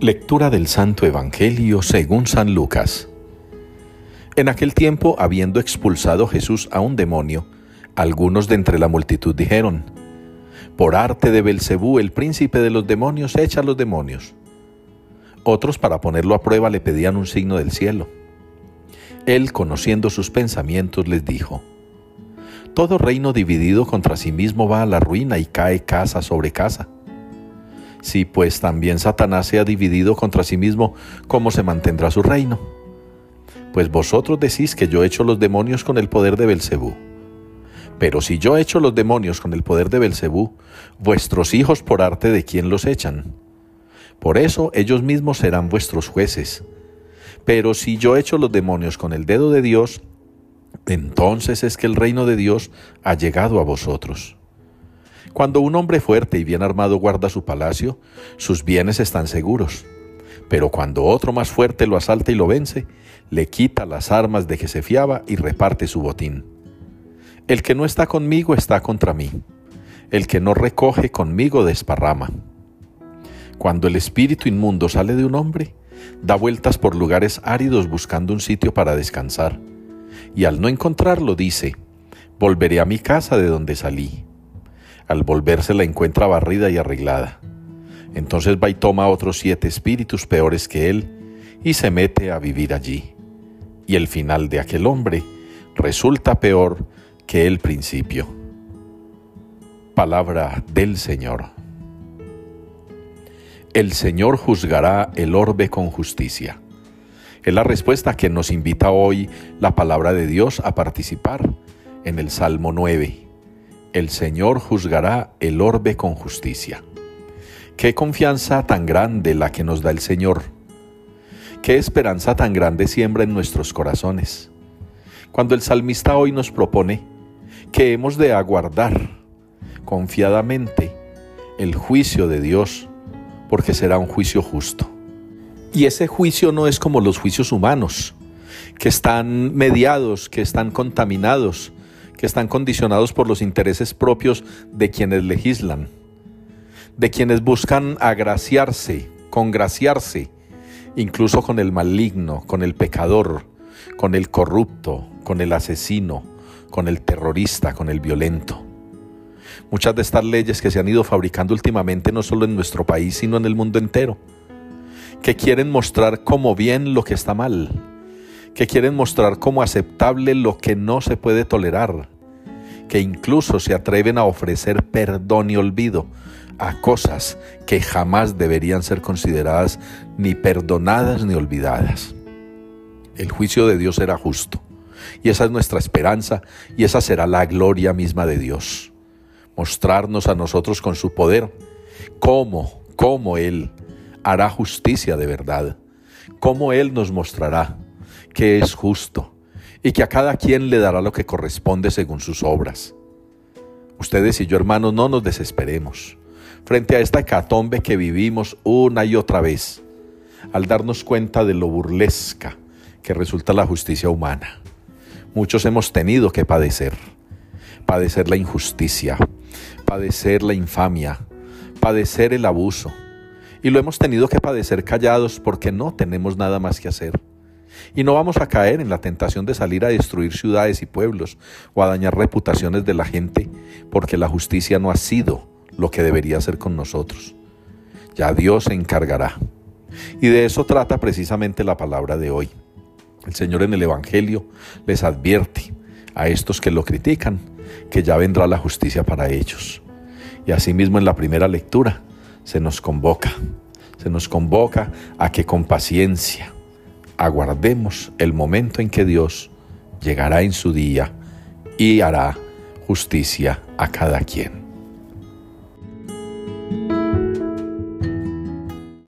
Lectura del Santo Evangelio según San Lucas. En aquel tiempo, habiendo expulsado Jesús a un demonio, algunos de entre la multitud dijeron: Por arte de Belcebú, el príncipe de los demonios, echa a los demonios. Otros, para ponerlo a prueba, le pedían un signo del cielo. Él, conociendo sus pensamientos, les dijo: Todo reino dividido contra sí mismo va a la ruina y cae casa sobre casa. Si pues también Satanás se ha dividido contra sí mismo, ¿cómo se mantendrá su reino? Pues vosotros decís que yo he hecho los demonios con el poder de Belcebú. Pero si yo he hecho los demonios con el poder de Belcebú, vuestros hijos por arte de quién los echan. Por eso ellos mismos serán vuestros jueces. Pero si yo he hecho los demonios con el dedo de Dios, entonces es que el reino de Dios ha llegado a vosotros. Cuando un hombre fuerte y bien armado guarda su palacio, sus bienes están seguros. Pero cuando otro más fuerte lo asalta y lo vence, le quita las armas de que se fiaba y reparte su botín. El que no está conmigo está contra mí. El que no recoge conmigo desparrama. Cuando el espíritu inmundo sale de un hombre, da vueltas por lugares áridos buscando un sitio para descansar. Y al no encontrarlo dice, volveré a mi casa de donde salí. Al volverse la encuentra barrida y arreglada. Entonces va y toma otros siete espíritus peores que él y se mete a vivir allí. Y el final de aquel hombre resulta peor que el principio. Palabra del Señor. El Señor juzgará el orbe con justicia. Es la respuesta que nos invita hoy la palabra de Dios a participar en el Salmo 9 el Señor juzgará el orbe con justicia. Qué confianza tan grande la que nos da el Señor. Qué esperanza tan grande siembra en nuestros corazones. Cuando el salmista hoy nos propone que hemos de aguardar confiadamente el juicio de Dios, porque será un juicio justo. Y ese juicio no es como los juicios humanos, que están mediados, que están contaminados, que están condicionados por los intereses propios de quienes legislan, de quienes buscan agraciarse, congraciarse, incluso con el maligno, con el pecador, con el corrupto, con el asesino, con el terrorista, con el violento. Muchas de estas leyes que se han ido fabricando últimamente no solo en nuestro país, sino en el mundo entero, que quieren mostrar como bien lo que está mal, que quieren mostrar como aceptable lo que no se puede tolerar, que incluso se atreven a ofrecer perdón y olvido a cosas que jamás deberían ser consideradas ni perdonadas ni olvidadas. El juicio de Dios será justo, y esa es nuestra esperanza, y esa será la gloria misma de Dios. Mostrarnos a nosotros con su poder cómo, cómo Él hará justicia de verdad, cómo Él nos mostrará que es justo y que a cada quien le dará lo que corresponde según sus obras. Ustedes y yo, hermanos, no nos desesperemos frente a esta hecatombe que vivimos una y otra vez, al darnos cuenta de lo burlesca que resulta la justicia humana. Muchos hemos tenido que padecer, padecer la injusticia, padecer la infamia, padecer el abuso, y lo hemos tenido que padecer callados porque no tenemos nada más que hacer. Y no vamos a caer en la tentación de salir a destruir ciudades y pueblos o a dañar reputaciones de la gente porque la justicia no ha sido lo que debería ser con nosotros. Ya Dios se encargará. Y de eso trata precisamente la palabra de hoy. El Señor en el Evangelio les advierte a estos que lo critican que ya vendrá la justicia para ellos. Y asimismo en la primera lectura se nos convoca, se nos convoca a que con paciencia, aguardemos el momento en que Dios llegará en su día y hará justicia a cada quien.